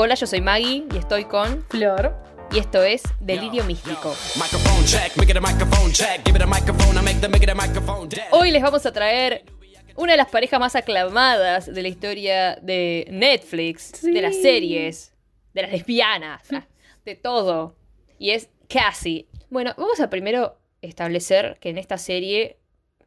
Hola, yo soy Maggie y estoy con Flor. y esto es Delirio Místico. Hoy les vamos a traer una de las parejas más aclamadas de la historia de Netflix, Sí. de las series, de las lesbianas, de todo. Y es Cassie. Bueno, vamos a primero establecer que en esta serie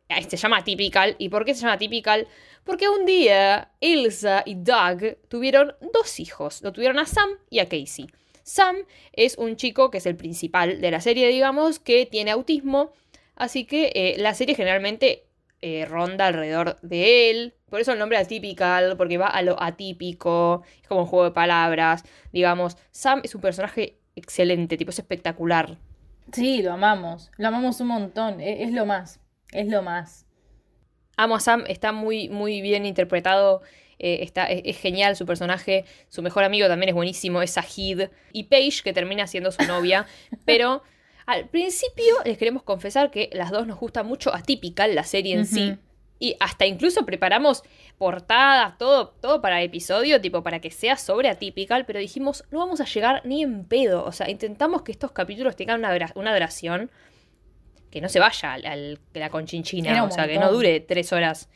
eh, se llama Typical. ¿Y por qué se llama Typical? Porque un día Ilsa y Doug tuvieron dos hijos. Lo tuvieron a Sam y a Casey. Sam es un chico que es el principal de la serie, digamos, que tiene autismo. Así que eh, la serie generalmente eh, ronda alrededor de él. Por eso el nombre atypical, porque va a lo atípico. Es como un juego de palabras. Digamos, Sam es un personaje excelente, tipo, es espectacular. Sí, lo amamos. Lo amamos un montón. e- Es, lo más. Es lo más. Amo a Sam, está muy, muy bien interpretado. eh, está, es, es genial su personaje. Su mejor amigo también es buenísimo, es Sahid. Y Paige, que termina siendo su novia. pero al principio les queremos confesar que las dos nos gusta mucho Atypical, la serie en sí. Y hasta incluso preparamos portadas, todo, todo para episodio, tipo para que sea sobre Atypical. Pero dijimos, no vamos a llegar ni en pedo. O sea, intentamos que estos capítulos tengan una, una duración que no se vaya al, al- la conchinchina, o sea, que no dure tres horas.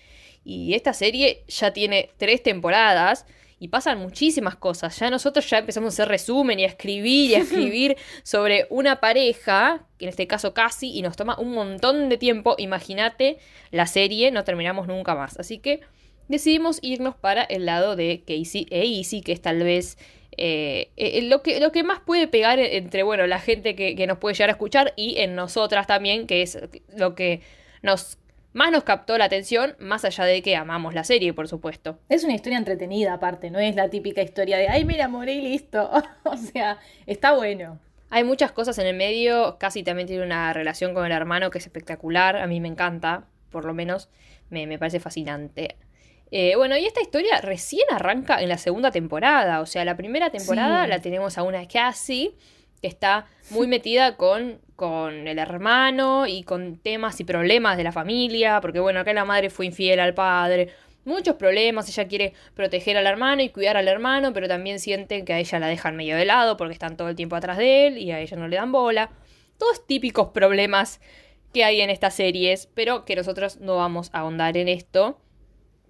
Y esta serie ya tiene tres temporadas y pasan muchísimas cosas. Ya nosotros ya empezamos a hacer resumen y a escribir y a escribir sobre una pareja, que en este caso casi, y nos toma un montón de tiempo. Imagínate la serie, no terminamos nunca más. Así que decidimos irnos para el lado de Casey e que es tal vez eh, eh, lo, que, lo que más puede pegar e- entre, bueno, la gente que, que nos puede llegar a escuchar y en nosotras también, que es lo que nos más nos captó la atención, más allá de que amamos la serie, por supuesto. Es una historia entretenida, aparte. No es la típica historia de, ay, mira, morí y listo. o sea, está bueno. Hay muchas cosas en el medio, casi también tiene una relación con el hermano que es espectacular, a mí me encanta, por lo menos me, me parece fascinante. Eh, bueno, y esta historia recién arranca en la segunda temporada, o sea, la primera temporada Sí. la tenemos a una Cassie que está muy metida con, con el hermano y con temas y problemas de la familia, porque bueno, acá la madre fue infiel al padre, muchos problemas, ella quiere proteger al hermano y cuidar al hermano, pero también sienten que a ella la dejan medio de lado porque están todo el tiempo atrás de él y a ella no le dan bola. Todos típicos problemas que hay en estas series, pero que nosotros no vamos a ahondar en esto.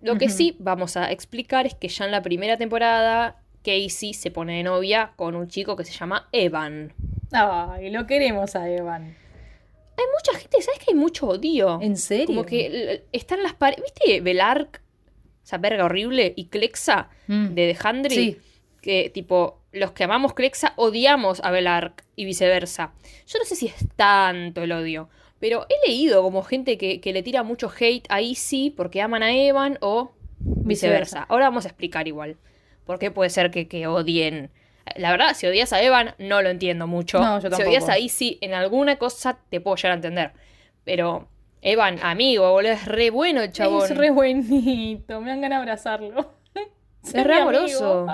Lo que sí vamos a explicar es que ya en la primera temporada Casey se pone de novia con un chico que se llama Evan. Ay, lo queremos a Evan. Hay mucha gente, ¿sabes que hay mucho odio? ¿En serio? Como que están las paredes. ¿Viste Belark? Esa verga horrible. Y Clexa Mm. de Hundred. Sí. Que tipo, los que amamos Clexa odiamos a Belark y viceversa. Yo no sé si es tanto el odio. Pero he leído como gente que, que le tira mucho hate a Easy porque aman a Evan o viceversa. Viceversa. Ahora vamos a explicar igual. ¿Por qué puede ser que, que odien? La verdad, si odias a Evan, no lo entiendo mucho. No, yo si odias tampoco. a Easy, en alguna cosa te puedo llegar a entender. Pero Evan, amigo, boludo, es re bueno el chabón. Es re buenito. Me dan ganas de abrazarlo. Es re amoroso.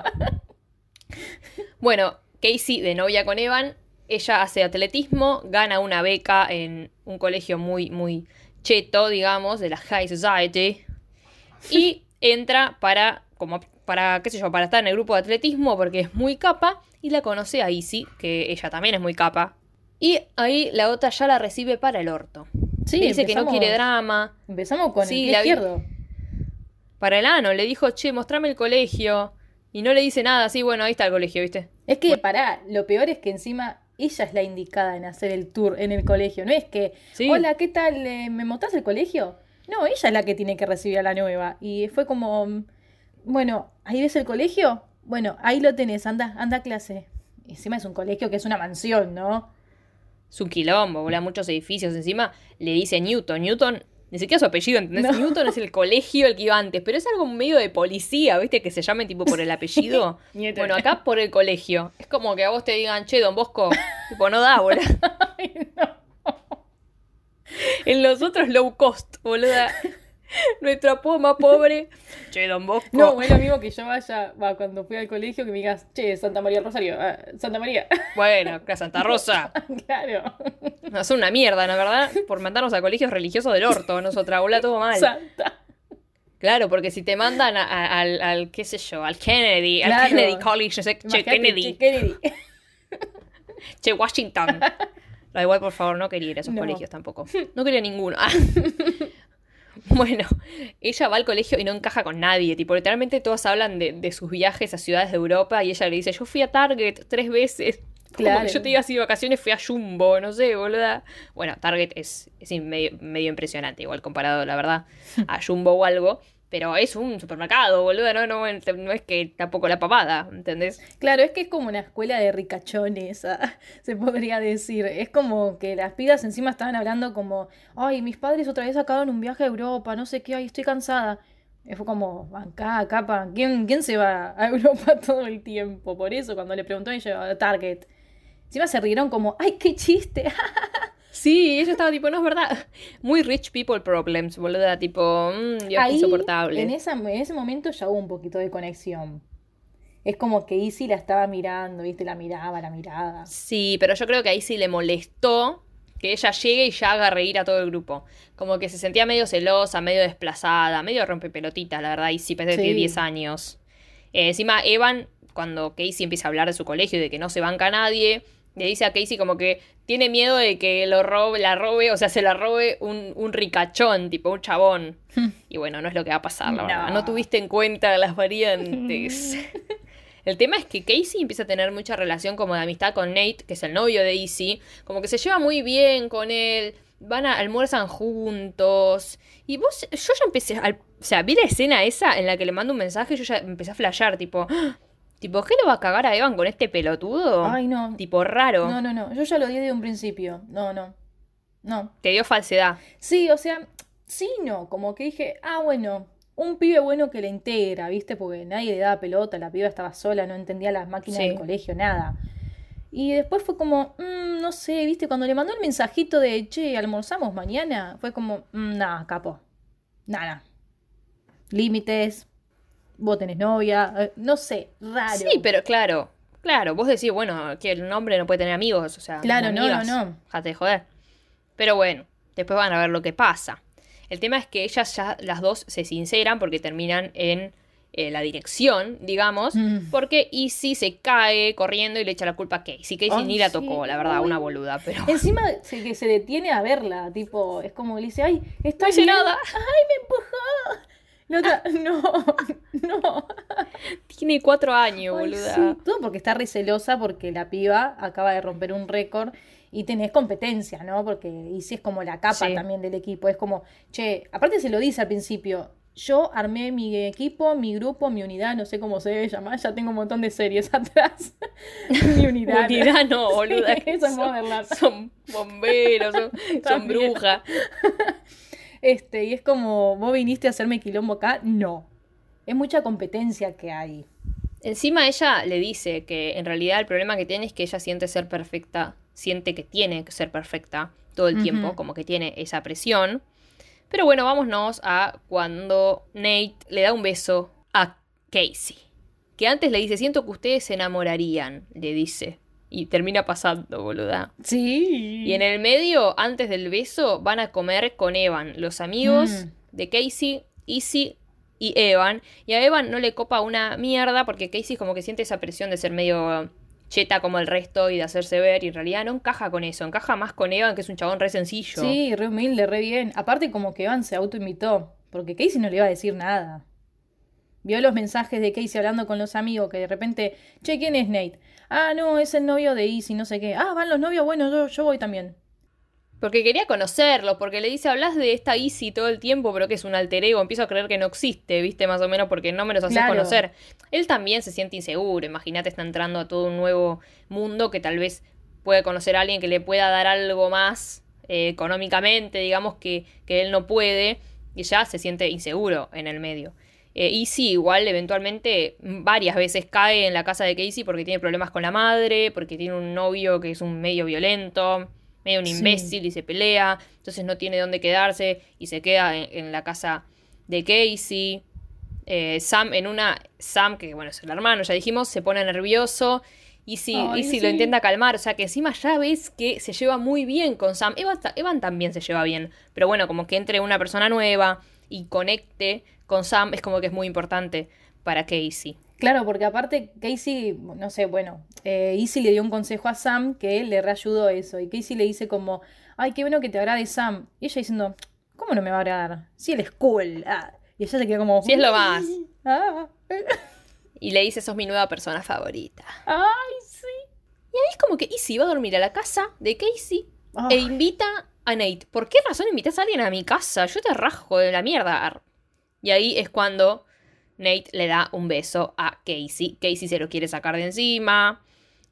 bueno, Casey, de novia con Evan, ella hace atletismo, gana una beca en un colegio muy, muy cheto, digamos, de la High Society. Y entra para, como, para, qué sé yo, para estar en el grupo de atletismo porque es muy capa. Y la conoce a Izzy, que ella también es muy capa. Y ahí la otra ya la recibe para el orto. Sí, Le dice que no quiere drama. Empezamos con Sí, el pie izquierdo. Para el ano, le dijo, che, mostrame el colegio. Y no le dice nada, así, bueno, ahí está el colegio, ¿viste? Es que, pará, lo peor es que encima ella es la indicada en hacer el tour en el colegio. No es que, Sí. hola, ¿qué tal? Eh, ¿Me mostrás el colegio? No, ella es la que tiene que recibir a la nueva. Y fue como, bueno, ¿ahí ves el colegio? Bueno, ahí lo tenés, anda, anda a clase. Encima es un colegio que es una mansión, ¿no? Es un quilombo, volá muchos edificios. Encima le dice Newton. Newton, ni siquiera su apellido, ¿entendés? No. Newton es el colegio el que iba antes, pero es algo medio de policía, ¿viste? Que se llamen tipo por el apellido. Bueno, acá por el colegio. Es como que a vos te digan, che, don Bosco, tipo, no da, boludo. Ay, no. En los otros low cost, boluda. Nuestro apodo más pobre. Che, don Bosco. No, es lo mismo que yo vaya, va, cuando fui al colegio, que me digas, che, Santa María Rosario, ah, Santa María. Bueno, Santa Rosa. claro. No, son una mierda, la verdad, por mandarnos a colegios religiosos del orto. Nosotras, boluda, todo mal. Santa. Claro, porque si te mandan a- a- al, al, qué sé yo, al Kennedy, al. Kennedy College, no sé, che, Kennedy, che, Kennedy. che, Washington. Da igual, por favor, no quería ir a esos No. colegios tampoco. No quería ninguno. Bueno, ella va al colegio y no encaja con nadie. Tipo, literalmente todos hablan de, de sus viajes a ciudades de Europa y ella le dice, yo fui a Target tres veces. Como que yo te diga así de vacaciones, fui a Jumbo, no sé, boluda. Bueno, Target es, es in- medio, medio impresionante, igual comparado, la verdad, a Jumbo o algo. Pero es un supermercado, boluda, no, no, no es que tampoco la papada, ¿entendés? Claro, es que es como una escuela de ricachones, ah, se podría decir. Es como que las pibas encima estaban hablando como, ay, mis padres otra vez acabaron un viaje a Europa, no sé qué, ay, estoy cansada. Fue como, acá, capa, ¿quién, ¿quién se va a Europa todo el tiempo? Por eso, cuando le preguntó, ella, a Target. Encima se rieron como, ay, qué chiste. Sí, ella estaba tipo, no es verdad. Muy rich people problems, boluda, tipo, mmm, Dios, qué Ahí, insoportable. En, esa, en ese momento ya hubo un poquito de conexión. Es como que Izzy la estaba mirando, ¿viste? La miraba, la miraba. Sí, pero yo creo que ahí sí le molestó que ella llegue y ya haga reír a todo el grupo. Como que se sentía medio celosa, medio desplazada, medio rompepelotitas, la verdad, y sí, parece que tiene 10 años. Eh, encima, Evan, cuando Casey empieza a hablar de su colegio y de que no se banca a nadie, le dice a Casey como que tiene miedo de que lo robe, la robe, o sea, se la robe un, un ricachón, tipo un chabón. y bueno, no es lo que va a pasar, la No. verdad. No tuviste en cuenta las variantes. El tema es que Casey empieza a tener mucha relación como de amistad con Nate, que es el novio de Izzy. Como que se lleva muy bien con él. Van a almuerzan juntos. Y vos, yo ya empecé, al- o sea, vi la escena esa en la que le mando un mensaje y yo ya empecé a flashear, tipo, ¡Ah! Tipo, ¿qué le va a cagar a Evan con este pelotudo? Ay, no. Tipo, raro. No, no, no. Yo ya lo di de un principio. No, no. No. Te dio falsedad. Sí, o sea, sí, no. Como que dije, ah, bueno, un pibe bueno que le integra, ¿viste? Porque nadie le daba pelota, la piba estaba sola, no entendía las máquinas Sí. del colegio, nada. Y después fue como, mm, no sé, ¿viste? Cuando le mandó el mensajito de, che, almorzamos mañana, fue como, mm, nada, capo. Nada. Límites. Vos tenés novia. eh, no sé, raro. Sí, pero claro, claro, vos decís, bueno, que el hombre no puede tener amigos, o sea, Claro, no, amigas, no, no. Déjate de joder. Pero bueno, después van a ver lo que pasa. El tema es que ellas ya, las dos, se sinceran porque terminan en eh, la dirección, digamos, Mm. porque Izzy se cae corriendo y le echa la culpa a Casey. Casey Ay, ni la sí, tocó, la verdad, una boluda, pero... Encima se, que se detiene a verla, tipo, es como que le dice, ay, está No hice bien. nada. Ay, me empujó. Otra, no, no. Tiene cuatro años, Ay, boluda. sí. Todo porque está re celosa porque la piba acaba de romper un récord y tenés competencia, ¿no? Porque Izzy es como la capa Sí. también del equipo. Es como, che, aparte se lo dice al principio. Yo armé mi equipo, mi grupo, mi unidad, no sé cómo se debe llamar, ya tengo un montón de series atrás. mi unidad. Unidad no, boluda. Sí, que eso es son, son bomberos, son, son brujas. Este, y es como, ¿vos viniste a hacerme quilombo acá? No. Es mucha competencia que hay. Encima ella le dice que en realidad el problema que tiene es que ella siente ser perfecta, siente que tiene que ser perfecta todo el tiempo, como que tiene esa presión. Pero bueno, vámonos a cuando Nate le da un beso a Casey. Que antes le dice, siento que ustedes se enamorarían, le dice. Y termina pasando, boluda. Sí. Y en el medio, antes del beso, van a comer con Evan, los amigos Mm. de Casey, Izzy y Evan. Y a Evan no le copa una mierda porque Casey como que siente esa presión de ser medio cheta como el resto y de hacerse ver. Y en realidad no encaja con eso, encaja más con Evan, que es un chabón re sencillo. Sí, re humilde, re bien. Aparte como que Evan se autoinvitó, porque Casey no le iba a decir nada. Vio los mensajes de Casey hablando con los amigos que de repente, che, ¿quién es Nate? Ah, no, es el novio de Izzy, no sé qué. Ah, van los novios, bueno, yo, yo voy también. Porque quería conocerlo, porque le dice, hablas de esta Izzy todo el tiempo, pero que es un alter ego, empiezo a creer que no existe, viste, más o menos, porque no me los haces Claro. conocer. Él también se siente inseguro, imagínate, está entrando a todo un nuevo mundo que tal vez puede conocer a alguien que le pueda dar algo más eh, económicamente, digamos, que, que él no puede, y ya se siente inseguro en el medio. Eh, y sí, igual eventualmente varias veces cae en la casa de Casey porque tiene problemas con la madre, porque tiene un novio que es un medio violento, medio un Sí. imbécil y se pelea, entonces no tiene dónde quedarse y se queda en, en la casa de Casey. Eh, Sam en una, Sam, que bueno, es el hermano, ya dijimos, se pone nervioso. Y si, Ay, y si lo intenta calmar, o sea que encima ya ves que se lleva muy bien con Sam. Evan, Evan también se lleva bien, pero bueno, como que entre una persona nueva y conecte con Sam es como que es muy importante para Casey. Claro, porque aparte Casey, no sé, bueno, eh, Easy le dio un consejo a Sam que le reayudó eso. Y Casey le dice como, ay, qué bueno que te agrade Sam. Y ella diciendo, ¿cómo no me va a agradar? Si él es cool. Ah. Y ella se queda como, Sí, es lo más. Ah. Y le dice, sos mi nueva persona favorita. Ay, sí. Y ahí es como que Easy va a dormir a la casa de Casey e invita a Nate. ¿Por qué razón invitas a alguien a mi casa? Yo te rasgo de la mierda. Y ahí es cuando Nate le da un beso a Casey. Casey se lo quiere sacar de encima.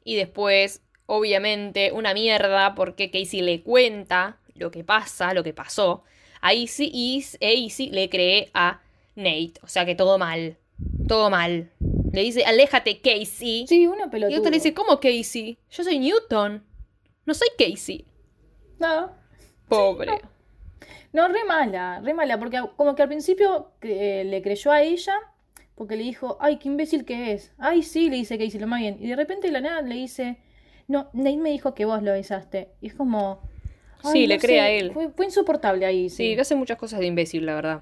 Y después, obviamente, una mierda porque Casey le cuenta lo que pasa, lo que pasó. A Easy y e Easy le cree a Nate. O sea que todo mal. Todo mal. Le dice, aléjate, Casey. Sí, uno pelotudo. Y otro le dice, ¿cómo Casey? Yo soy Newton. No soy Casey. No, Pobre. no, re mala, re mala, porque como que al principio que le creyó a ella, porque le dijo, ay, qué imbécil que es. Ay, sí, le dice Casey, lo más bien. Y de repente de la nada le dice, no, Nate me dijo que vos lo besaste. Y es como... Sí, le no cree sé, a él. Fue, fue insoportable ahí, Sí, sí. que hace muchas cosas de imbécil, la verdad.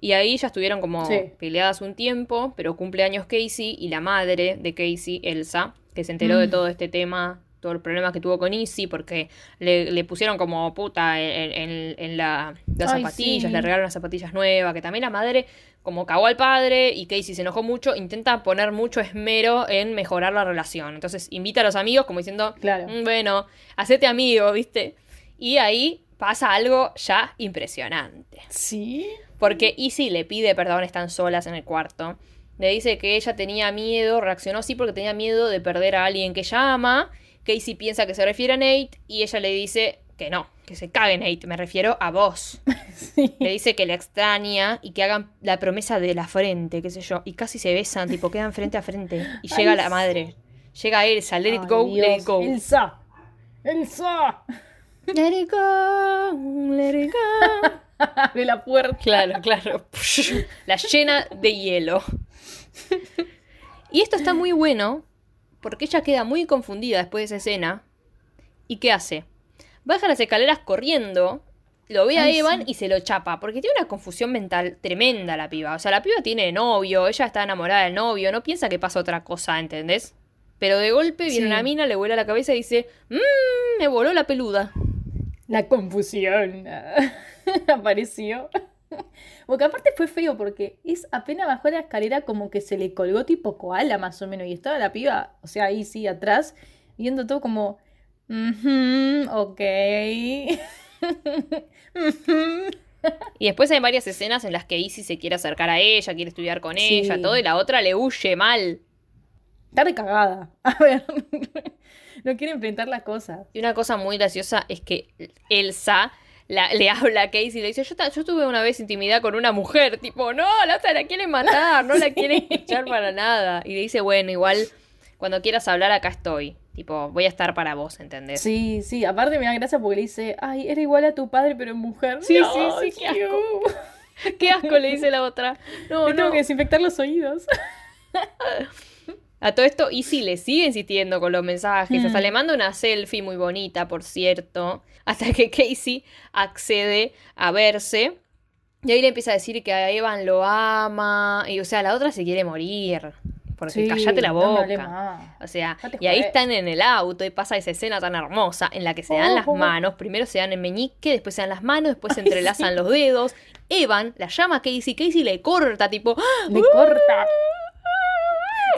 Y ahí ya estuvieron como Sí. peleadas un tiempo, pero cumpleaños Casey y la madre de Casey, Elsa, que se enteró de Mm. todo este tema, todo el problema que tuvo con Easy, porque le, le pusieron como puta en, en- en la, las Ay, zapatillas, sí. le regalaron unas zapatillas nuevas, que también la madre como cagó al padre y Casey se enojó mucho, intenta poner mucho esmero en mejorar la relación. Entonces invita a los amigos como diciendo, Claro. "Mm, bueno, hacete amigo, ¿viste? Y ahí pasa algo ya impresionante. Sí. Porque Izzy le pide perdón, están solas en el cuarto. Le dice que ella tenía miedo, reaccionó así porque tenía miedo de perder a alguien que ella ama. Casey piensa que se refiere a Nate y ella le dice que no, que se cague Nate, me refiero a vos. Sí. Le dice que le extraña y que hagan la promesa de la frente, qué sé yo. Y casi se besan, tipo, quedan frente a frente. Y llega Ay, la madre. Llega Elsa, let it go, let it go. Elsa. Elsa. Let it go, let it go. Abre la puerta. Claro, claro. La llena de hielo. Y esto está muy bueno porque ella queda muy confundida después de esa escena. ¿Y qué hace? Baja las escaleras corriendo, lo ve a Evan sí. y se lo chapa, porque tiene una confusión mental tremenda la piba. O sea, la piba tiene novio, ella está enamorada del novio, no piensa que pasa otra cosa, ¿entendés? Pero de golpe viene Sí. una mina, le vuela la cabeza y dice, mmm, me voló la peluda. La confusión apareció. Porque aparte fue feo porque es apenas bajó la escalera como que se le colgó tipo koala más o menos y estaba la piba, o sea, ahí sí atrás, viendo todo como, "Ujú, ok. Ujú". Y después hay varias escenas en las que Izzy se quiere acercar a ella, quiere estudiar con Sí. ella, todo, y la otra le huye mal. Está recagada. A ver, no quiere enfrentar las cosas. Y una cosa muy graciosa es que Elsa la- le habla a Casey y le dice, yo, tuve una vez intimidad con una mujer, tipo, no, la la quiere matar, no la quiere echar para nada. Y le dice, bueno, igual, cuando quieras hablar acá estoy. Tipo, voy a estar para vos, ¿entendés? Sí, sí, aparte me da gracia porque le dice, ay, era igual a tu padre pero en mujer. Sí, No, sí, sí, qué Q. Qué asco, le dice la otra. No, Le tengo no. que desinfectar los oídos. A todo esto, Izzy le sigue insistiendo con los mensajes. Mm. Hasta le manda una selfie muy bonita, por cierto. Hasta que Casey accede a verse. Y ahí le empieza a decir que a Evan lo ama. Y o sea, la otra se quiere morir. Porque Sí, callate la boca. O sea, y ahí están en el auto y pasa esa escena tan hermosa en la que se dan las Oh. manos. Primero se dan el meñique, después se dan las manos, después se entrelazan los dedos. Evan la llama a Casey, Casey le corta, tipo, ¡Ah! Le corta.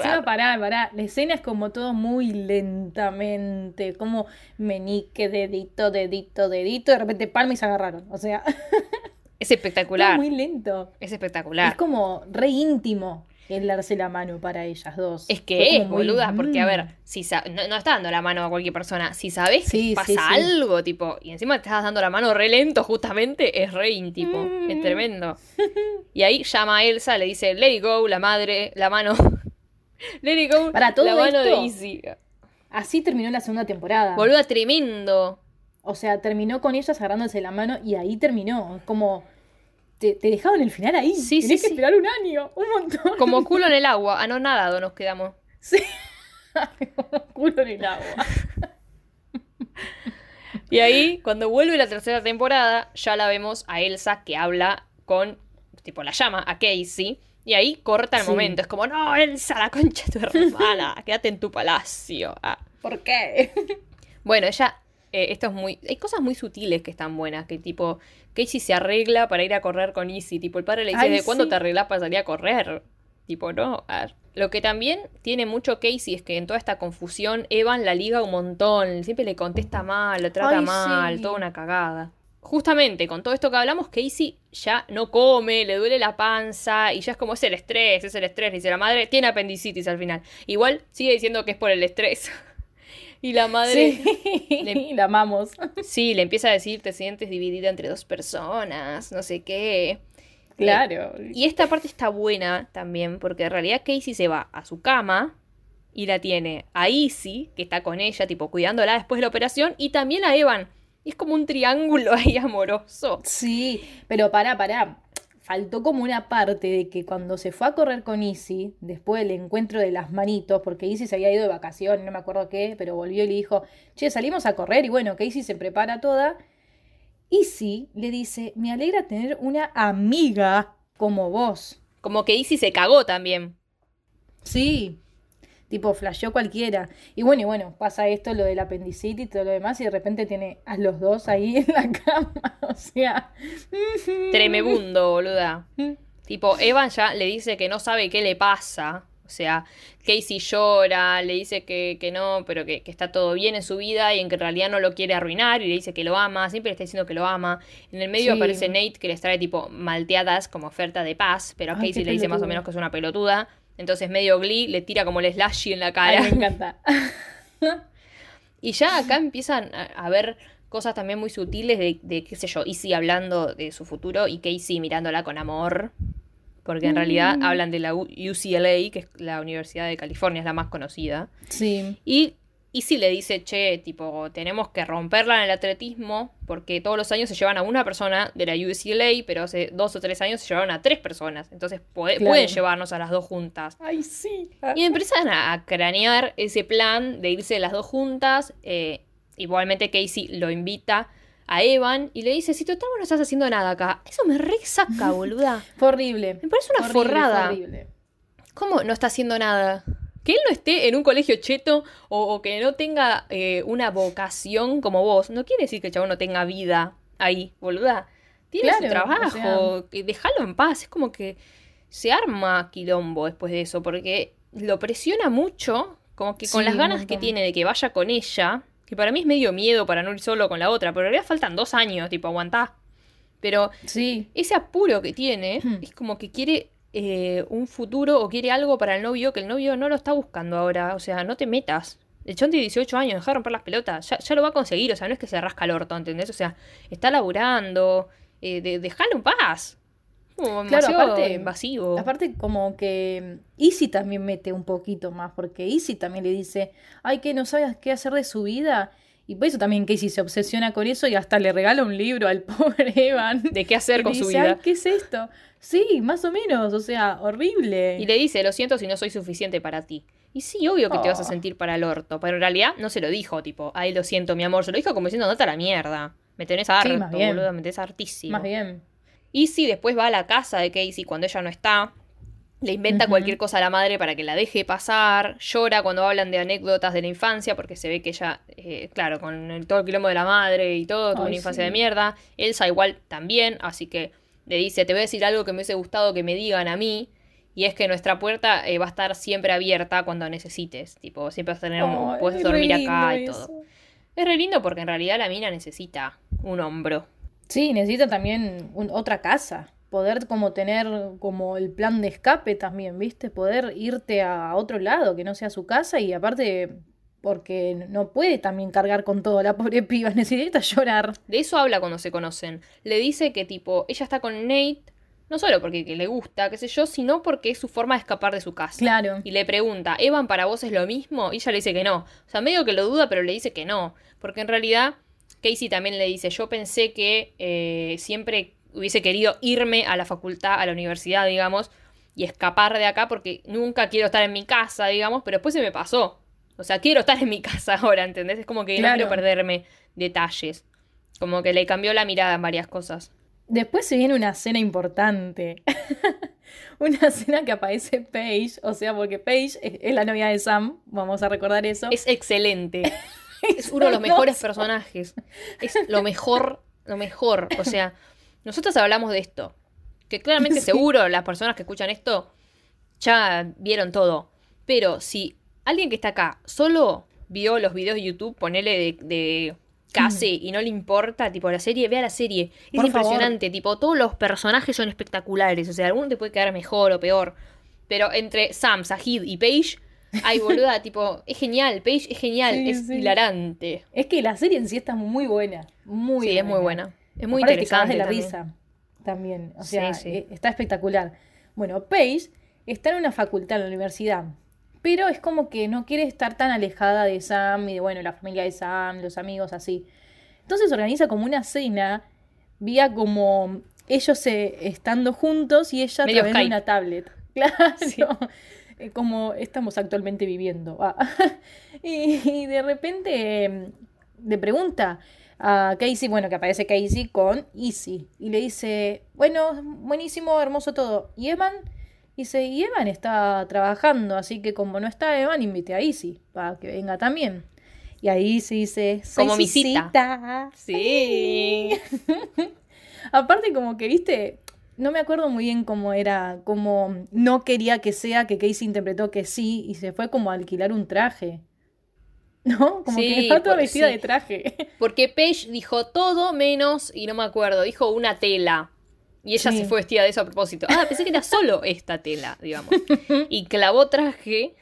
Encima, pará, pará. La escena es como todo muy lentamente. Como meñique, dedito, dedito, dedito. De repente palma y se agarraron. O sea, es espectacular. es muy lento. Es espectacular. Es como re íntimo el darse la mano para ellas dos. Es que es, muy, boluda, porque a mm. ver, si no, no está dando la mano a cualquier persona, si sabes que pasa sí, sí. algo, tipo, y encima te estás dando la mano re lento, justamente, es re íntimo, Mm. es tremendo. Y ahí llama a Elsa, le dice, let it go, la madre, la mano, let it go, Para todo la mano de esto- Izzy. Así terminó la segunda temporada. Boluda, tremendo. O sea, terminó con ellas agarrándose la mano y ahí terminó. Como. Te, te dejaban el final ahí. Sí, Tenés sí, que sí. esperar un año, un montón. Como culo en el agua, anonadado nos quedamos. Sí. Como culo en el agua. Y ahí, cuando vuelve la tercera temporada, ya la vemos a Elsa que habla con tipo la llama a Casey, y ahí corta el Sí. momento. Es como, no, Elsa, la concha de tu hermana, quédate en tu palacio. Ah. ¿Por qué? Bueno, ella, eh, esto es muy, hay cosas muy sutiles que están buenas, que tipo, Casey se arregla para ir a correr con Izzy, tipo, el padre le dice, Ay, ¿de cuándo te arreglas para salir a correr? Tipo, no. a ver. Lo que también tiene mucho Casey es que en toda esta confusión Evan la liga un montón, siempre le contesta mal, la trata Ay, mal, sí. toda una cagada. Justamente con todo esto que hablamos, Casey ya no come, le duele la panza y ya es como es el estrés, es el estrés, dice la madre, tiene apendicitis al final. Igual sigue diciendo que es por el estrés. y la madre Sí, Le- la amamos. Sí, le empieza a decir, te sientes dividida entre dos personas, no sé qué. Claro. Y esta parte está buena también, porque en realidad Casey se va a su cama y la tiene a Izzy, que está con ella, tipo, cuidándola después de la operación, y también a Evan. Y es como un triángulo ahí amoroso. Sí, pero pará, pará. Faltó como una parte de que cuando se fue a correr con Izzy, después del encuentro de las manitos, porque Izzy se había ido de vacaciones, no me acuerdo qué, pero volvió y le dijo, che, salimos a correr, y bueno, que Izzy se prepara toda. Izzy le dice, me alegra tener una amiga como vos. Como que Izzy se cagó también. Sí, tipo, flasheó cualquiera. Y bueno, y bueno, pasa esto, lo del apendicitis y todo lo demás, y de repente tiene a los dos ahí en la cama. O sea. Tremebundo, boluda. Tipo, Evan ya le dice que no sabe qué le pasa. O sea, Casey llora, le dice que, que no, pero que, que está todo bien en su vida y en que en realidad no lo quiere arruinar y le dice que lo ama, siempre le está diciendo que lo ama. En el medio Sí. aparece Nate que les trae tipo malteadas como oferta de paz, pero a Casey le dice más o menos que es una pelotuda. Entonces medio Glee le tira como el slashy en la Ay, cara. me encanta. Y ya acá empiezan a, a ver cosas también muy sutiles de, de, qué sé yo, Izzy hablando de su futuro y Casey mirándola con amor. Porque en realidad Mm. hablan de la UCLA, que es la Universidad de California, es la más conocida. Sí. Y Izzy le dice, che, tipo, tenemos que romperla en el atletismo, porque todos los años se llevan a una persona de la UCLA, pero hace dos o tres años se llevaron a tres personas. Entonces puede- Claro. pueden llevarnos a las dos juntas. Ay, sí. Y empiezan a, a cranear ese plan de irse las dos juntas. eh, igualmente Casey lo invita a Evan y le dice, si vos no estás haciendo nada acá. Eso me re saca, boluda. Fue horrible. Me parece una Horrible, forrada. horrible. ¿Cómo no está haciendo nada? Que él no esté en un colegio cheto o, o que no tenga eh, una vocación como vos, no quiere decir que el chabón no tenga vida ahí, boluda. Tiene su trabajo, o déjalo en paz. Es como que se arma quilombo después de eso, porque lo presiona mucho, como que con Sí, las ganas que tiene de que vaya con ella, que para mí es medio miedo para no ir solo con la otra, pero en realidad faltan dos años, tipo, aguantá. Pero Sí. ese apuro que tiene Hmm. es como que quiere eh, un futuro o quiere algo para el novio que el novio no lo está buscando ahora. O sea, no te metas. El chon tiene 18 años, deja de romper las pelotas. Ya, ya lo va a conseguir, o sea, no es que se rasca el orto, ¿entendés? O sea, está laburando, eh, de, dejalo en paz. Como Claro, aparte- invasivo. Aparte, como que Easy también mete un poquito más, porque Easy también le dice, ay, que no sabes qué hacer de su vida. Y por eso también Casey se obsesiona con eso y hasta le regala un libro al pobre Evan. de qué hacer con su vida. Ay, ¿qué es esto? Sí, más o menos, o sea, horrible. Y le dice, lo siento si no soy suficiente para ti. Y sí, obvio que te vas a Oh. sentir para el orto. Pero en realidad no se lo dijo, tipo, ay, lo siento, mi amor. Se lo dijo como diciendo, andate a la mierda. Me tenés harto, más bien. boludo, me tenés hartísimo. Más bien. Izzy después va a la casa de Casey cuando ella no está. Le inventa cualquier cosa a la madre para que la deje pasar. Llora cuando hablan de anécdotas de la infancia porque se ve que ella, eh, claro, con el- todo el quilombo de la madre y todo, tuvo una infancia sí. de mierda. Elsa igual también, así que le dice, te voy a decir algo que me hubiese gustado que me digan a mí. Y es que nuestra puerta eh, va a estar siempre abierta cuando necesites. Tipo, siempre vas a tener un, puedes dormir acá y todo. eso. Es re lindo porque en realidad la mina necesita un hombro. Sí, necesita también un- otra casa. Poder como tener como el plan de escape también, ¿viste? Poder irte a otro lado que no sea su casa y aparte porque no puede también cargar con todo la pobre piba, necesita llorar. De eso habla cuando se conocen. Le dice que tipo, ella está con Nate, no solo porque que le gusta, qué sé yo, sino porque es su forma de escapar de su casa. Claro. Y le pregunta, ¿Evan para vos es lo mismo? Y ella le dice que no. O sea, medio que lo duda, pero le dice que no. Porque en realidad, Casey también le dice, yo pensé que eh, siempre hubiese querido irme a la facultad, a la universidad, digamos, y escapar de acá porque nunca quiero estar en mi casa, digamos, pero después se me pasó. O sea, quiero estar en mi casa ahora, ¿entendés? Es como que no quiero perderme detalles. Como que le cambió la mirada en varias cosas. Después se viene una escena importante. una escena que aparece Paige, o sea, porque Paige es, es la novia de Sam, vamos a recordar eso. Es excelente. es uno de los mejores personajes. Es lo mejor, lo mejor. O sea, nosotros hablamos de esto. Que claramente Sí. seguro las personas que escuchan esto ya vieron todo. Pero si alguien que está acá solo vio los videos de YouTube, ponele de, de Case y no le importa, tipo, la serie, vea la serie. Es Por impresionante, tipo, todos los personajes son espectaculares. O sea, alguno te puede quedar mejor o peor. Pero entre Sam, Sahid y Paige, ay, boluda, tipo, es genial. Paige es genial, Sí, es sí. hilarante. Es que la serie en sí está muy buena. Muy sí, es muy buena. Es muy Aparte interesante. de la también. risa también. O sea, eh, está espectacular. Bueno, Paige está en una facultad en la universidad, pero es como que no quiere estar tan alejada de Sam y de, bueno, la familia de Sam, los amigos, así. Entonces organiza como una cena, vía como ellos se, estando juntos y ella Medio través una tablet. Claro. Sí. Eh, Como estamos actualmente viviendo. Ah. y, y de repente eh, le pregunta a Casey, bueno, que aparece Casey con Easy. Y le dice, bueno, buenísimo, hermoso todo. Y Evan dice, y Evan está trabajando, así que como no está Evan, invité a Easy para que venga también. Y ahí se dice, soy Como mi cita. Sí. Aparte, como que, viste, no me acuerdo muy bien cómo era, como no quería que sea, que Casey interpretó que sí, y se fue como a alquilar un traje. ¿No? Como Sí, que estaba toda vestida sí. de traje. Porque Paige dijo todo menos, y no me acuerdo, dijo una tela. Y ella Sí. se fue vestida de eso a propósito. Ah, pensé que era solo esta tela, digamos. Y clavó traje.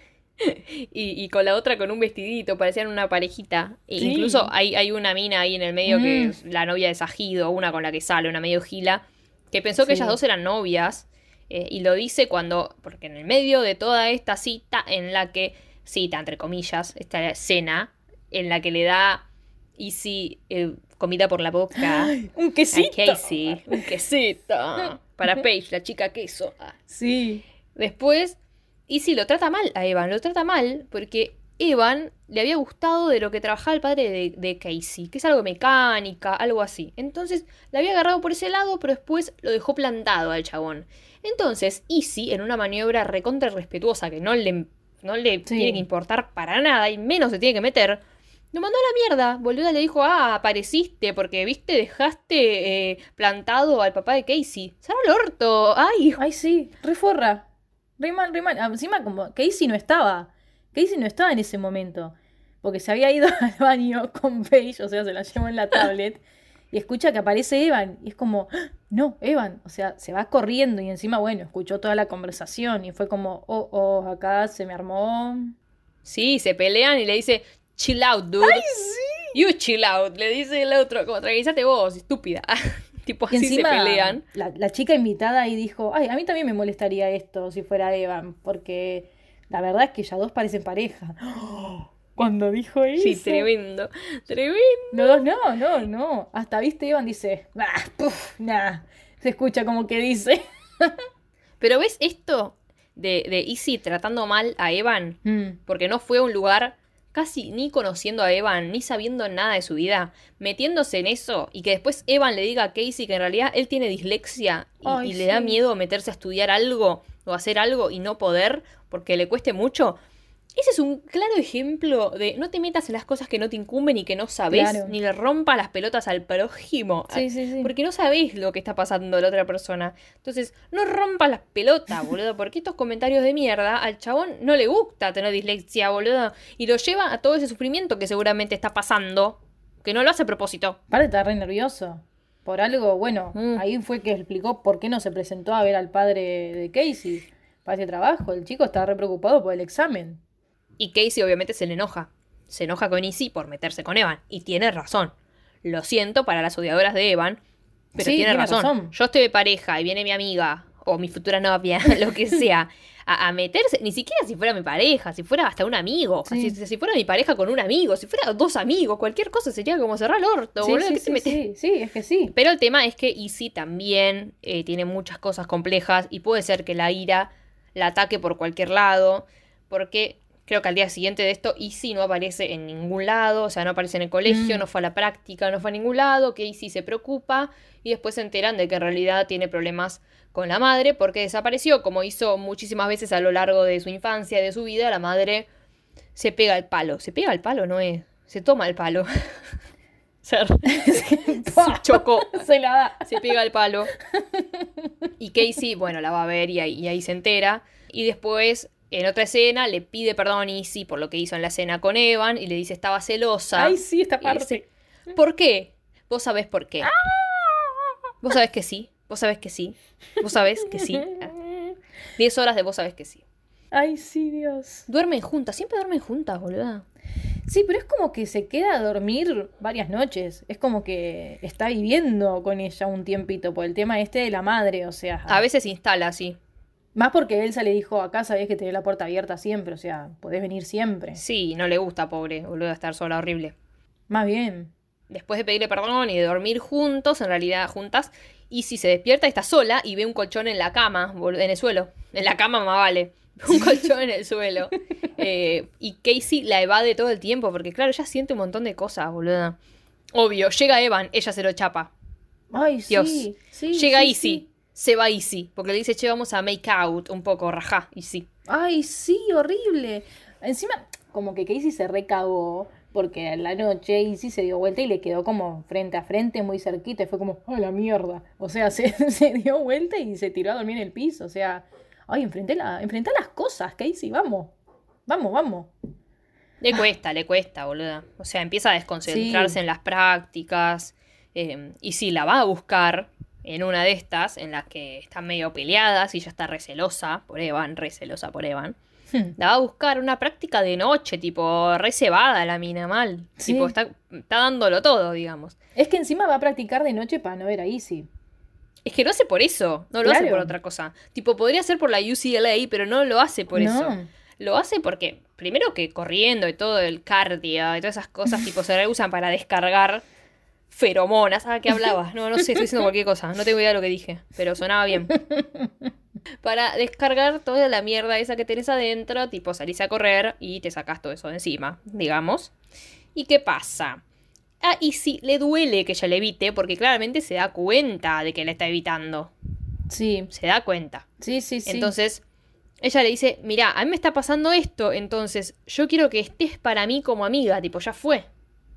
Y, y con la otra con un vestidito, parecían una parejita. E Sí. Incluso hay, hay una mina ahí en el medio que Mm. es la novia de Sajido, una con la que sale, una medio gila, que pensó que Sí. ellas dos eran novias. eh, y lo dice cuando, porque en el medio de toda esta cita en la que, cita entre comillas, esta escena, en la que le da Easy eh, comida por la boca. Un A quesito. Casey, un quesito. Para Paige, la chica queso. Sí. Después, Easy lo trata mal a Evan, lo trata mal porque Evan le había gustado de lo que trabajaba el padre de, de Casey, que es algo mecánica, algo así. Entonces, le había agarrado por ese lado, pero después lo dejó plantado al chabón. Entonces, Easy, en una maniobra recontra respetuosa que no le, no le Sí. tiene que importar para nada y menos se tiene que meter, lo mandó a la mierda. Boluda le dijo, ah, apareciste porque, viste, dejaste eh, plantado al papá de Casey. Cerró el orto. Ay, Ay, sí, reforra. Re mal, re mal. Ah, Encima, como Casey no estaba. Casey no estaba en ese momento. Porque se había ido al baño con Paige, o sea, se la llevó en la tablet. Y escucha que aparece Evan. Y es como, ¡Ah! no, Evan. O sea, se va corriendo. Y encima, bueno, escuchó toda la conversación. Y fue como, oh, oh, acá se me armó. Sí, se pelean y le dice, chill out, dude. You chill out, le dice el otro, como tranquilízate vos, estúpida. tipo así encima, se pelean. La, la chica invitada ahí dijo, ay, a mí también me molestaría esto si fuera Evan. Porque la verdad es que ya dos parecen pareja. Cuando dijo eso. Sí, tremendo, tremendo. Los dos no, no, no. Hasta viste, Iván dice, ah, puf, nah. Se escucha como que dice. Pero ves esto de, de Izzy tratando mal a Evan, Mm, porque no fue a un lugar casi ni conociendo a Evan, ni sabiendo nada de su vida, metiéndose en eso y que después Evan le diga a Casey que en realidad él tiene dislexia y, Ay, y le da miedo meterse a estudiar algo o hacer algo y no poder porque le cueste mucho. Ese es un claro ejemplo de no te metas en las cosas que no te incumben y que no sabes, Claro. ni le rompa las pelotas al prójimo. Sí, sí, sí. Porque no sabés lo que está pasando a la otra persona. Entonces, no rompas las pelotas, boludo. Porque estos comentarios de mierda al chabón no le gusta tener dislexia, boludo. Y lo lleva a todo ese sufrimiento que seguramente está pasando. Que no lo hace a propósito. Aparte está re nervioso. Por algo, bueno, Mm. ahí fue que explicó por qué no se presentó a ver al padre de Casey para ese trabajo. El chico estaba re preocupado por el examen. Y Casey obviamente se le enoja. Se enoja con Izzy por meterse con Evan. Y tiene razón. Lo siento para las odiadoras de Evan. Pero Sí, tiene, tiene razón. razón. Yo estoy de pareja y viene mi amiga o mi futura novia, lo que sea, a, a meterse, ni siquiera si fuera mi pareja, si fuera hasta un amigo, Sí. si, si fuera mi pareja con un amigo, si fuera dos amigos, cualquier cosa sería como cerrar el orto, Sí, boludo, sí, sí, sí, es que sí. Pero el tema es que Izzy también eh, tiene muchas cosas complejas y puede ser que la ira la ataque por cualquier lado, porque creo que al día siguiente de esto, Izzy no aparece en ningún lado, o sea, no aparece en el colegio, Mm. no fue a la práctica, no fue a ningún lado, que Izzy se preocupa y después se enteran de que en realidad tiene problemas con la madre porque desapareció, como hizo muchísimas veces a lo largo de su infancia de su vida, la madre se pega el palo, se pega el palo, no es, se toma el palo. Se chocó Se la da. se pega el palo. Y Casey, bueno, la va a ver y ahí, y ahí se entera. Y después, en otra escena, le pide perdón a Izzy por lo que hizo en la escena con Evan y le dice estaba celosa. Ay, sí, esta parte. dice, ¿Por qué? Vos sabés por qué. Vos sabés que sí. Vos sabés que sí. Vos sabés que sí. Diez horas de vos sabés que sí. Ay, sí, Dios. Duermen juntas. Siempre duermen juntas, boluda. Sí, pero es como que se queda a dormir varias noches. Es como que está viviendo con ella un tiempito por el tema este de la madre, o sea. A veces se instala así. Más porque Elsa le dijo, acá sabés que tenés la puerta abierta siempre, o sea, podés venir siempre. Sí, no le gusta, pobre, boluda, estar sola, horrible. Más bien. después de pedirle perdón y de dormir juntos, en realidad juntas, y si se despierta está sola y ve un colchón en la cama, en el suelo. En la cama más vale. Un colchón en el suelo. Eh, y Casey la evade todo el tiempo, porque claro, ella siente un montón de cosas, boluda. Obvio, llega Evan, ella se lo chapa. Ay, Dios. sí. sí llega sí. Se va Easy, porque le dice, che, vamos a make out un poco, rajá, y sí. Ay, sí, horrible. Encima, como que Casey se recagó porque en la noche Izzy se dio vuelta y le quedó como frente a frente, muy cerquita, y fue como, ¡ay, la mierda! O sea, se, se dio vuelta y se tiró a dormir en el piso. O sea, ay, enfrenté, la, enfrenté las cosas, Casey, vamos. Vamos, vamos. Le cuesta, le cuesta, boluda. O sea, empieza a desconcentrarse Sí. en las prácticas. eh, y sí, la va a buscar en una de estas, en las que están medio peleadas y ya está recelosa por Evan, recelosa por Evan. Hmm. La va a buscar una práctica de noche, tipo, recebada la mina mal. Sí. Tipo, está, está dándolo todo, digamos. Es que encima va a practicar de noche para no ver a Izzy. Es que lo hace por eso, no lo hace por otra cosa. Tipo, podría ser por la UCLA, pero no lo hace por No. eso. Lo hace porque, primero que corriendo y todo el cardio y todas esas cosas, tipo, se reusan para descargar feromonas. Ah, ¿qué hablaba? No, no sé, estoy diciendo cualquier cosa. No tengo idea de lo que dije, pero sonaba bien. Para descargar toda la mierda esa que tenés adentro, tipo, salís a correr y te sacás todo eso de encima, digamos. ¿Y qué pasa? Ah, y sí, le duele que ella le evite, porque claramente se da cuenta de que la está evitando. Sí, Se da cuenta. sí, sí, sí. Entonces, ella le dice, mira, a mí me está pasando esto, entonces yo quiero que estés para mí como amiga, tipo, ya fue.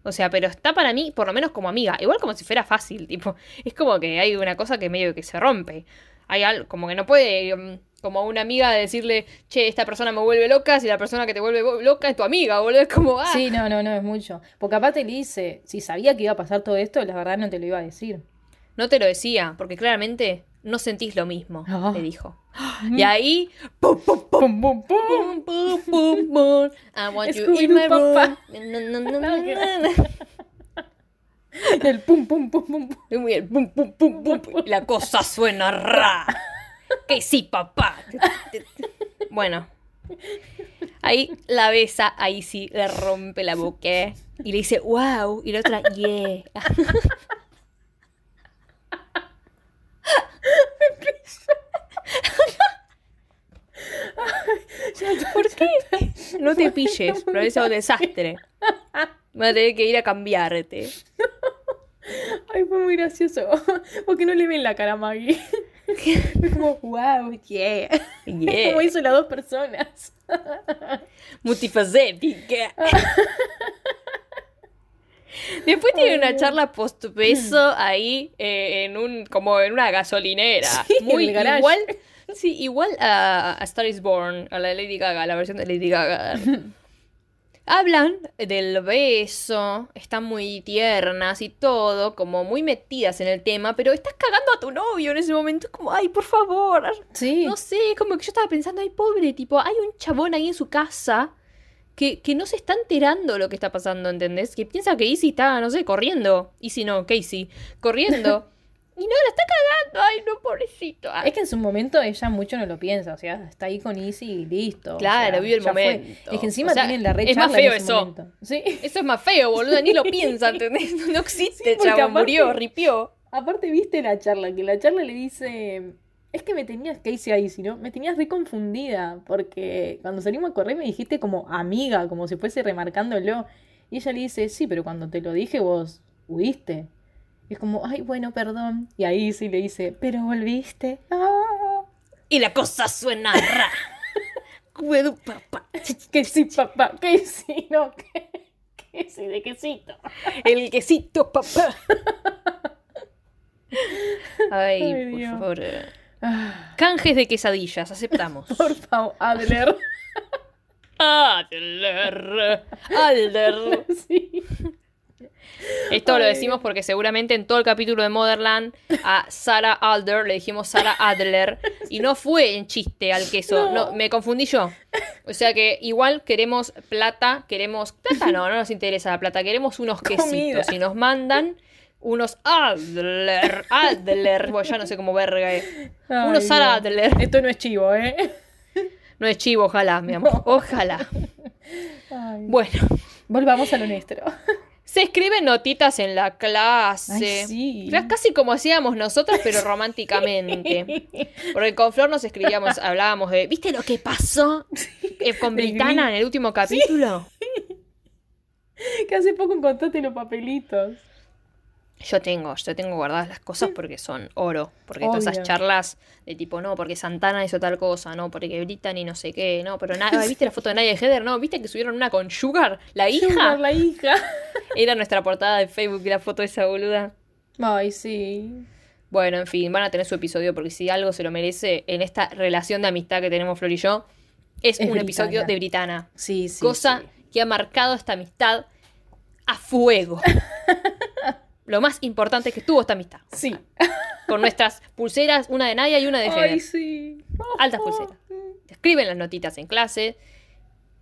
O sea, pero está para mí por lo menos como amiga, igual como si fuera fácil, tipo, es como que hay una cosa que medio que se rompe. Hay algo, como que no puede, mm, como una amiga decirle, che, esta persona me vuelve loca, si la persona que te vuelve loca es tu amiga, boludo, es como, ah. Sí, no, no, no, es mucho. Porque aparte le dice, si sabía que iba a pasar todo esto, la verdad no te lo iba a decir. No te lo decía, porque claramente no sentís lo mismo, Ah. le dijo. Y ahí, pum, pum, pum, ¡Pum, pum, pum! Pum, pum, pum, pum. I want you in my room. na, na, na. El pum, pum, pum, pum. pum. Y bien, pum, pum, pum, pum, y la cosa suena ra. Que sí, papá. Bueno. Ahí la besa, ahí sí le rompe la boca y le dice, wow. Y la otra, yeah. ¿Por qué? No te pilles, pero es un desastre. Voy a tener que ir a cambiarte. Ay, fue muy gracioso. Porque no le ven la cara a Maggie. Fue como, wow, yeah. Yeah. Como hizo las dos personas. multifacética. Después tiene una charla post beso ahí eh, en un como en una gasolinera. Sí, Muy igual. Sí, igual a, a Star is Born, a la Lady Gaga, la versión de Lady Gaga. Hablan del beso, están muy tiernas y todo, como muy metidas en el tema, pero estás cagando a tu novio en ese momento. Es como, ay, por favor, Sí. no sé, como que yo estaba pensando, ay, pobre, tipo, hay un chabón ahí en su casa que, que no se está enterando lo que está pasando, ¿entendés? Que piensa que Izzy está, no sé, corriendo. Izzy no, Casey, corriendo. y no, la está cagando, ay, no, pobrecito. Ay. Es que en su momento ella mucho no lo piensa, o sea, está ahí con Izzy y listo. o Claro, sea, vive el ya fue. momento. Es que encima O sea, tienen la re es más charla en feo ese eso. momento. Sí. Eso es más feo, boludo, ni lo piensa, ¿entendés? No existe, Sí, porque chabón, aparte- murió, ripió. Aparte, viste la charla, que la charla le dice, Es que me tenías, ¿qué hice ahí, si no? Me tenías re confundida, porque cuando salimos a correr me dijiste como amiga, como si fuese remarcándolo. Y ella le dice, sí, pero cuando te lo dije vos huiste. Y es como, ay, bueno, perdón. Y ahí sí le dice, pero volviste. Ah, Y la cosa suena ra. Cuedu, papá. que sí, papá, que sí, no, que, que sí, de quesito. El quesito, papá. Ay, Ay, por Dios. favor. Ah, Canjes de quesadillas, aceptamos. por favor, Adler. Adler. Adler. sí. Esto lo decimos porque seguramente en todo el capítulo de Motherland a Sarah Alder le dijimos Sarah Adler y no fue en chiste al queso, No. no, me confundí yo. O sea que igual queremos plata, queremos plata no, no nos interesa la plata, queremos unos Comida. quesitos y nos mandan unos Adler, Adler, bueno, ya no sé cómo verga es. Ay, Unos Sarah. Adler. Esto no es chivo, ¿eh? No es chivo, ojalá, mi amor, ojalá. Ay. Bueno, Volvamos a lo nuestro. Se escriben notitas en la clase. Ay, sí. Casi como hacíamos nosotros, pero románticamente. Porque con Flor nos escribíamos, hablábamos de, ¿viste lo que pasó con Britana en el último capítulo? que hace poco encontraste los papelitos. Yo tengo, yo tengo guardadas las cosas porque son oro. Porque todas esas Obvio. charlas de tipo, no, porque Santana hizo tal cosa, no, porque Brittany no sé qué, no, pero nada, ¿viste la foto de Nadia Heather? No, ¿viste que subieron una con Sugar? La hija. Sugar, la hija. Era nuestra portada de Facebook la foto de esa boluda. Ay, sí. Bueno, en fin, van a tener su episodio porque si algo se lo merece en esta relación de amistad que tenemos Flor y yo, es, Es un episodio de Britana. Sí, sí. cosa sí. que ha marcado esta amistad a fuego. Lo más importante es que tuvo esta amistad. Sí. Con nuestras pulseras, una de Nadia y una de Heather. Ay, sí. Altas pulseras. Te escriben las notitas en clase.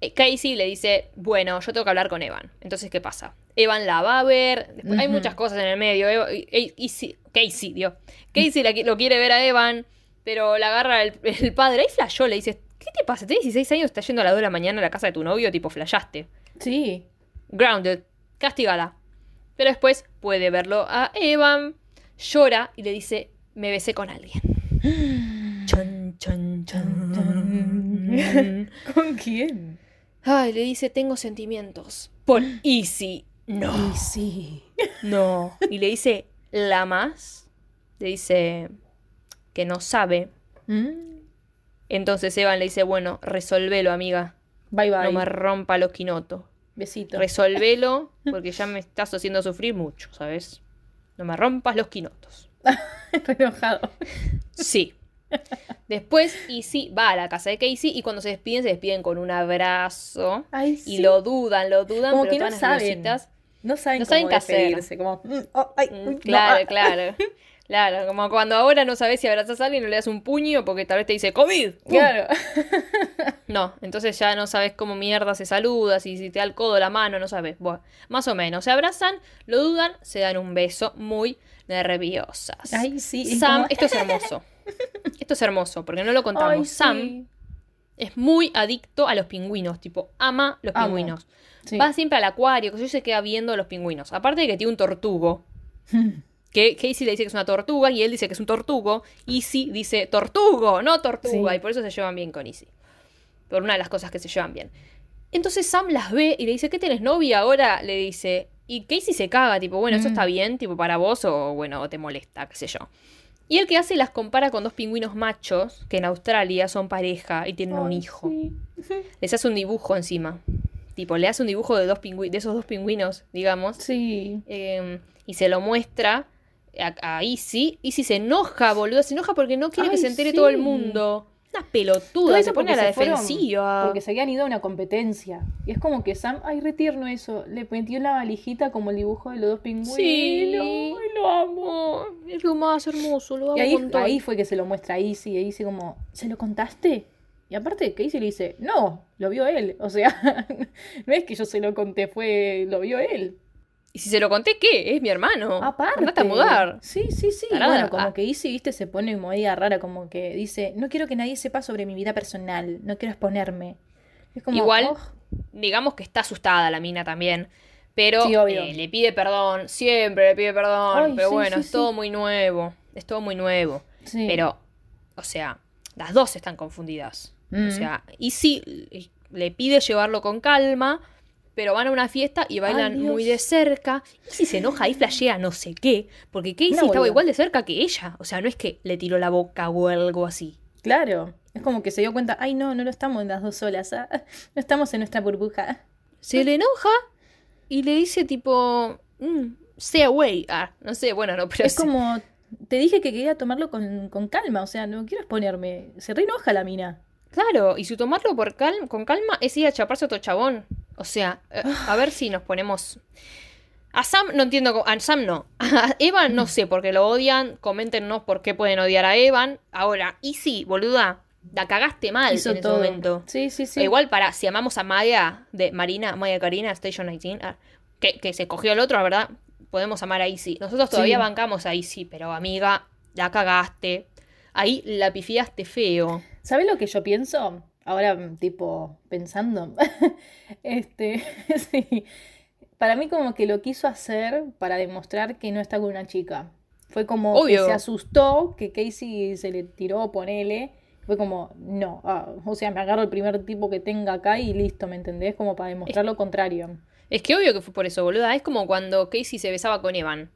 Eh, Casey le dice, bueno, yo tengo que hablar con Evan. Entonces, ¿qué pasa? Evan la va a ver. Después, Hay muchas cosas en el medio. Eva- y- y- y sí- Casey, Dios. Casey la lo quiere ver a Evan, pero la agarra el, el padre. Ahí flashó, le dice, ¿qué te pasa? Tenés 16 años, estás yendo a las 2 de la mañana a la casa de tu novio, tipo, flashaste. Sí. Grounded, castigada. Pero después puede verlo a Evan, llora y le dice, me besé con alguien. Chon, chon, chon. ¿Con quién? Ay, le dice, tengo sentimientos. Por Easy. No, sí. no. Y le dice, ¿la más? Le dice que no sabe. Mm. Entonces Evan le dice, bueno, resolvelo, amiga. Bye, bye. No me rompa los quinotos. Besito. Resolvelo, porque ya me estás haciendo sufrir mucho, ¿sabes? No me rompas los quinotos. Re enojado. Sí. Después Easy va a la casa de Casey y cuando se despiden, se despiden con un abrazo. Ay, Y lo dudan, lo dudan, Como pero que no saben. rositas- No saben No cómo saben qué hacer. despedirse, Como, oh, ay, uy, no, Claro, ah. claro. Claro, como cuando ahora no sabes si abrazas a alguien o le das un puño porque tal vez te dice COVID. ¡Pum! Claro. No, entonces ya no sabes cómo mierda se saluda, si, si te da el codo, la mano, no sabes. Bueno, más o menos. Se abrazan, lo dudan, se dan un beso muy nerviosas. Ay, sí. es Sam, como- esto es hermoso. Esto es hermoso, porque no lo contamos. Ay, Sam es muy adicto a los pingüinos, tipo, ama los Amo. pingüinos. Sí. Va siempre al acuario, que yo se queda viendo los pingüinos. Aparte de que tiene un tortugo, que Casey le dice que es una tortuga y él dice que es un tortugo. Easy dice tortugo, no tortuga. Sí. Y por eso se llevan bien con Easy. Por una de las cosas que se llevan bien. Entonces Sam las ve y le dice, ¿qué tenés novia ahora? Le dice. Y Casey se caga, tipo, bueno, ¿eso Mm. está bien, tipo, para vos o, bueno, o te molesta, qué sé yo. Y el que hace las compara con dos pingüinos machos que en Australia son pareja y tienen un hijo. sí. Les hace un dibujo encima. Tipo, le hace un dibujo de, dos de esos dos pingüinos, digamos. Sí. eh, y se lo muestra a, a Izzy. Izzy se enoja, boludo. Se enoja porque no quiere que se entere sí. todo el mundo. Una Todo pelotuda, eso se pone a la se fueron- defensiva. Porque se habían ido a una competencia. Y es como que Sam, ay, retierno eso. Le metió la valijita como el dibujo de los dos pingüinos. Sí. Ay, lo amo. Es lo más hermoso, lo amo Y ahí, ahí fue que se lo muestra a Izzy. Y dice como, ¿se lo contaste? Y aparte que Izzy le dice, no, lo vio él. O sea, no es que yo se lo conté, fue, lo vio él. Y si se lo conté, ¿qué? Es mi hermano. Aparte. Andate a mudar. Sí, sí, sí. Tarada. Bueno, como Ah. que Izzy, viste, se pone media rara, como que dice, no quiero que nadie sepa sobre mi vida personal, no quiero exponerme. Es como, Igual, "Oh, Digamos que está asustada la mina también. Pero Sí, eh, le pide perdón, siempre le pide perdón. Ay, pero sí, bueno, sí, es todo muy nuevo. Es todo muy nuevo. Pero, o sea, las dos están confundidas. Mm. O sea, Izzy le pide llevarlo con calma, pero van a una fiesta y bailan muy de cerca. Izzy se enoja y flashea no sé qué, porque Casey estaba igual de cerca que ella. O sea, no es que le tiró la boca o algo así. Claro. Es como que se dio cuenta, ay no, no lo estamos las dos solas, ah, no estamos en nuestra burbuja. Se le enoja y le dice tipo, mm, stay away. Ah, no sé, bueno, no, pero Es sí. como, te dije que quería tomarlo con, con calma, o sea, no quiero exponerme. Se re enoja la mina. Claro, y su tomarlo por cal- con calma es ir a chaparse a otro chabón. O sea, eh, a ver si nos ponemos. A Sam no entiendo. cómo- A Sam no. A Evan no sé por qué lo odian. Coméntenos por qué pueden odiar a Evan. Ahora, y sí, boluda, la cagaste mal Hizo en ese todo. momento. Sí, sí, sí. E Igual para, si amamos a Maya de Marina, Maya Karina, Station 19, ah, que, que se cogió al otro, la verdad, podemos amar a Izzy. Nosotros todavía Sí. bancamos a Izzy, pero amiga, la cagaste. Ahí la pifiaste feo. ¿Sabes lo que yo pienso? Ahora, mm, tipo, pensando. este, sí. Para mí como que lo quiso hacer para demostrar que no está con una chica. Fue como Obvio. que se asustó que Casey se le tiró, ponele. Fue como, no, ah, o sea, me agarro el primer tipo que tenga acá y listo, ¿me entendés? Como para demostrar lo contrario. Es que obvio que fue por eso, boluda. Es como cuando Casey se besaba con Evan.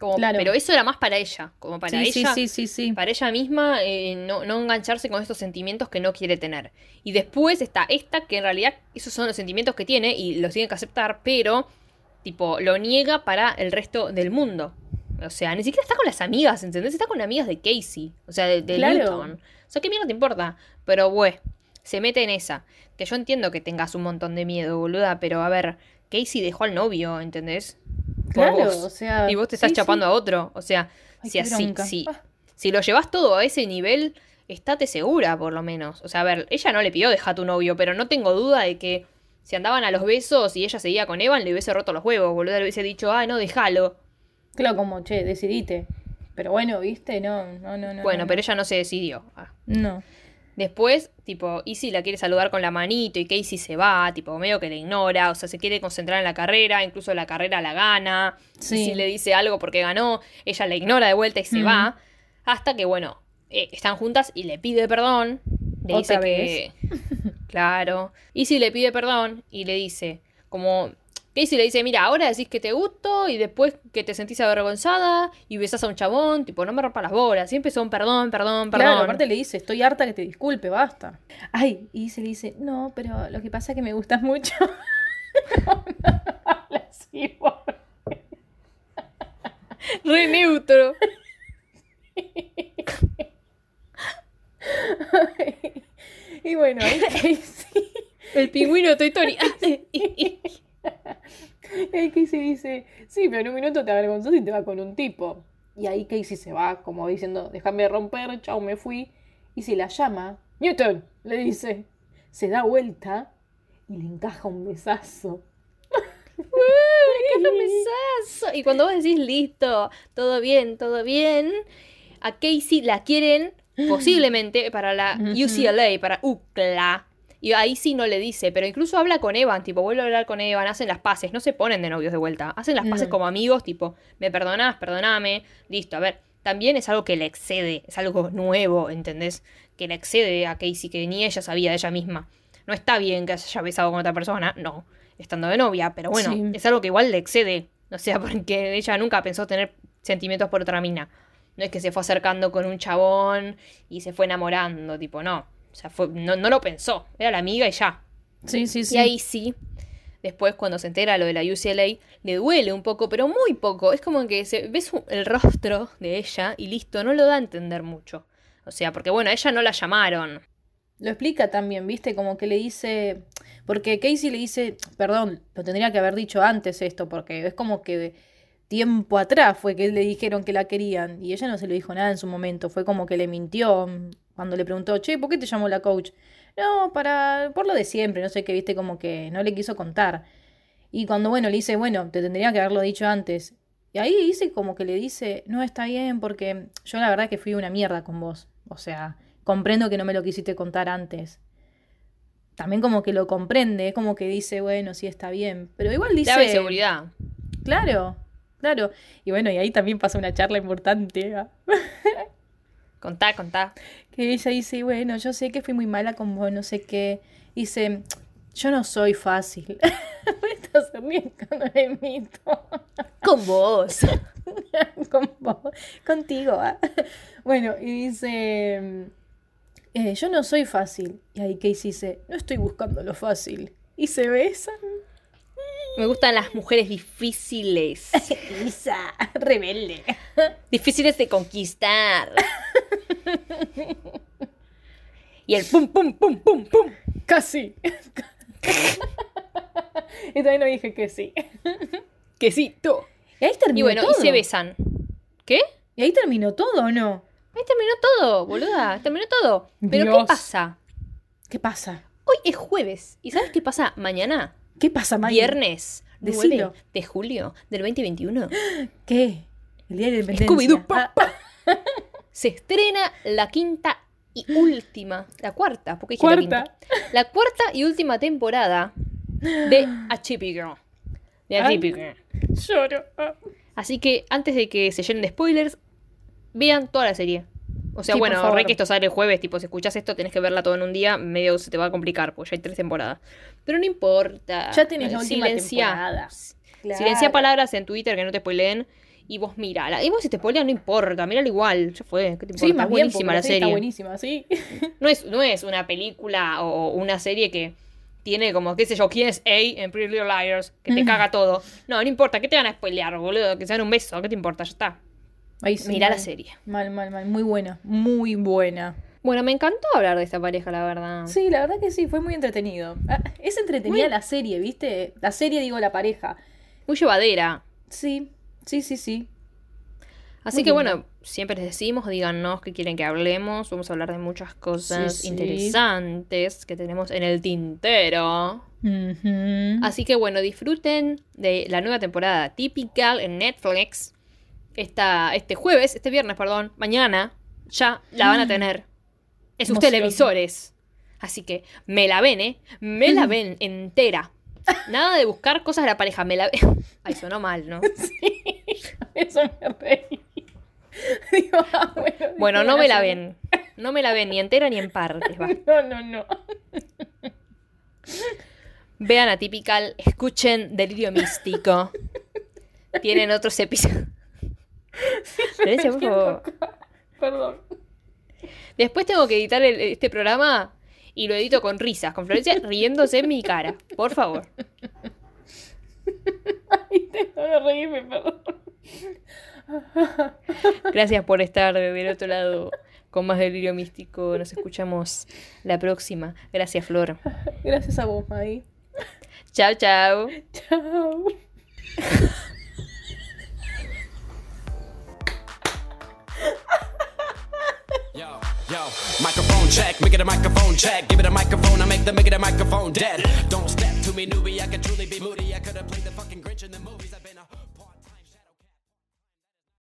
Como, Claro. Pero eso era más para ella. Como para sí, ella. sí, sí, sí. Para ella misma, eh, no, no engancharse con estos sentimientos que no quiere tener. Y después está esta, que en realidad esos son los sentimientos que tiene y los tiene que aceptar, pero, tipo, lo niega para el resto del mundo. O sea, ni siquiera está con las amigas, ¿entendés? Está con amigas de Casey. O sea, de, de Claro. Newton. O sea, ¿qué mierda te importa? Pero, bueno, se mete en esa. Que yo entiendo que tengas un montón de miedo, boluda, pero a ver, Casey dejó al novio, ¿entendés? Claro, vos. o sea. Y vos te estás sí, chapando sí. a otro. O sea, Ay, si así, si, Ah. si lo llevas todo a ese nivel, estate segura, por lo menos. O sea, a ver, ella no le pidió deja a tu novio, pero no tengo duda de que si andaban a los besos y ella seguía con Evan, le hubiese roto los huevos, boludo. Le hubiese dicho, ah, no, déjalo. Claro, como, che, decidite. Pero bueno, viste, no, no, no, no. Bueno, no, pero ella no se decidió. Ah. No. Después, tipo, Izzy la quiere saludar con la manito y Casey se va, tipo, medio que le ignora, o sea, se quiere concentrar en la carrera, incluso la carrera la gana. Sí. Izzy le dice algo porque ganó, ella la ignora de vuelta y se va. Hasta que, bueno, eh, están juntas y le pide perdón. Le Otra dice que. claro. Izzy le pide perdón y le dice, como. Casey le dice, mira, ahora decís que te gusto y después que te sentís avergonzada y besás a un chabón, tipo, no me rompas las bolas. Siempre son perdón, perdón, perdón. Claro, aparte le dice, estoy harta que te disculpe, basta. Ay, y se le dice, no, pero lo que pasa es que me gustas mucho. no, no, así. Re neutro. y bueno, ahí Casey, El pingüino de Toy Story. ahí Casey dice, sí, pero en un minuto te avergonzás y te vas con un tipo. Y ahí Casey se va como diciendo, déjame romper, chao, me fui. Y se la llama, Newton, le dice, se da vuelta y le encaja un besazo. ¡Qué besazo! Y cuando vos decís listo, todo bien, todo bien, a Casey la quieren posiblemente para la. UCLA, para UCLA. Y ahí sí no le dice, pero incluso habla con Evan, tipo, vuelve a hablar con Evan, hacen las paces, no se ponen de novios de vuelta, hacen las paces No. como amigos, tipo, me perdonás, perdoname, listo, a ver, también es algo que le excede, es algo nuevo, ¿entendés? Que le excede a Casey, que ni ella sabía de ella misma. No está bien que se haya besado con otra persona, no, estando de novia, pero bueno, Sí. es algo que igual le excede, o sea, porque ella nunca pensó tener sentimientos por otra mina. No es que se fue acercando con un chabón y se fue enamorando, tipo, no. O sea, fue, no, no lo pensó, era la amiga y ya. Sí, sí, sí. Y ahí sí, después cuando se entera lo de la UCLA, le duele un poco, pero muy poco. Es como que se, ves el rostro de ella y listo, no lo da a entender mucho. O sea, porque bueno, a ella no la llamaron. Lo explica también, ¿viste? Como que le dice. Porque Casey le dice, perdón, lo tendría que haber dicho antes esto, porque es como que tiempo atrás fue que le dijeron que la querían y ella no se lo dijo nada en su momento. Fue como que le mintió cuando le preguntó, che, ¿por qué te llamó la coach? No, para. por lo de siempre, no sé qué, viste, como que no le quiso contar. Y cuando, bueno, le dice, bueno, te tendría que haberlo dicho antes. Y ahí dice como que le dice, no está bien porque yo la verdad que fui una mierda con vos. O sea, comprendo que no me lo quisiste contar antes. También como que lo comprende, es como que dice, bueno, sí está bien. Pero igual dice... Clave de seguridad. Claro, claro. Y bueno, y ahí también pasa una charla importante. ¿ah? Contá, contá. Que ella dice, bueno, yo sé que fui muy mala con vos, no sé qué. Dice, yo no soy fácil. Ríe cuando la imito. Con vos. con vos, contigo. ah. Bueno, y dice, eh, yo no soy fácil. Y ahí Casey dice, no estoy buscando lo fácil. Y se besan. Me gustan las mujeres difíciles. Lisa, rebelde. Difíciles de conquistar. Y el pum, pum, pum, pum, pum. Casi. y también lo dije que sí. Quesito. Y ahí terminó Y bueno, todo. y se besan. ¿Qué? Y ahí terminó todo, ¿o no? Ahí terminó todo, boluda. Terminó todo. Pero ¿qué pasa? ¿Qué pasa? Hoy es jueves. ¿Y sabes qué pasa mañana? ¿Qué pasa, Maggie? Viernes 9 Decilo. de julio del 2021. ¿Qué? El día de la independencia. Scooby-Doo, pa, Ah, Se estrena la quinta y última, la cuarta, porque dije la Cuarta. quinta. La cuarta y última temporada de A Chippy Girl. De A Ay. Chippy Girl. lloro. Así que antes de que se llenen de spoilers, vean toda la serie. O sea, Sí, bueno, re que esto sale el jueves, tipo, si escuchas esto tenés que verla todo en un día, medio se te va a complicar, porque ya hay tres temporadas. Pero no importa. Ya tenés la última Silencia. temporada. Claro. Silencia palabras en Twitter que no te spoileen y vos mirala. Y vos si te spoilean no importa, mírala igual, ya fue, ¿qué te importa? Sí, más es bien, buenísima la serie. Está buenísima, sí. No es, no es una película o una serie que tiene como, qué sé yo, quién es A en Pretty Little Liars, que te caga todo. No, no importa, ¿qué te van a spoilear, boludo? Que se dan un beso, ¿qué te importa? Ya está. Ahí sí, Mirá la serie. Mal, mal, mal. Muy buena. Muy buena. Bueno, me encantó hablar de esta pareja, la verdad. Sí, la verdad que sí, fue muy entretenido. Ah, Es entretenida Muy- la serie, ¿viste? La serie, digo, la pareja. Muy llevadera. Sí, sí, sí, sí. Así Muy que lindo. bueno, siempre les decimos, díganos qué quieren que hablemos. Vamos a hablar de muchas cosas Sí, sí. interesantes que tenemos en el tintero. Así que bueno, disfruten de la nueva temporada Typical en Netflix. Esta, este jueves, este viernes, perdón, mañana ya la van a tener en sus Emoción. televisores. Así que me la ven, ¿eh? Me la ven entera. Nada de buscar cosas de la pareja, me la ven. Ay, sonó mal, ¿no? Sí, eso me reí. Digo, ah, bueno, no me la ven. No me la ven ni entera ni en partes. va. No, no, no. Vean a Typical, escuchen Delirio Místico. Tienen otros episodios. Florencia, por favor. Perdón. Después tengo que editar el- este programa y lo edito con risas, con Florencia riéndose en mi cara. Por favor. Ay, reírme, perdón. Gracias por estar del otro lado con más delirio místico. Nos escuchamos la próxima. Gracias, Flor. Gracias a vos, Maggie. Chao, chao. Chao. Yo, microphone check, make it a microphone check. Give it a microphone, I make the make it a microphone dead. Don't step to me, newbie, I could truly be moody. I could have played the fucking Grinch in the a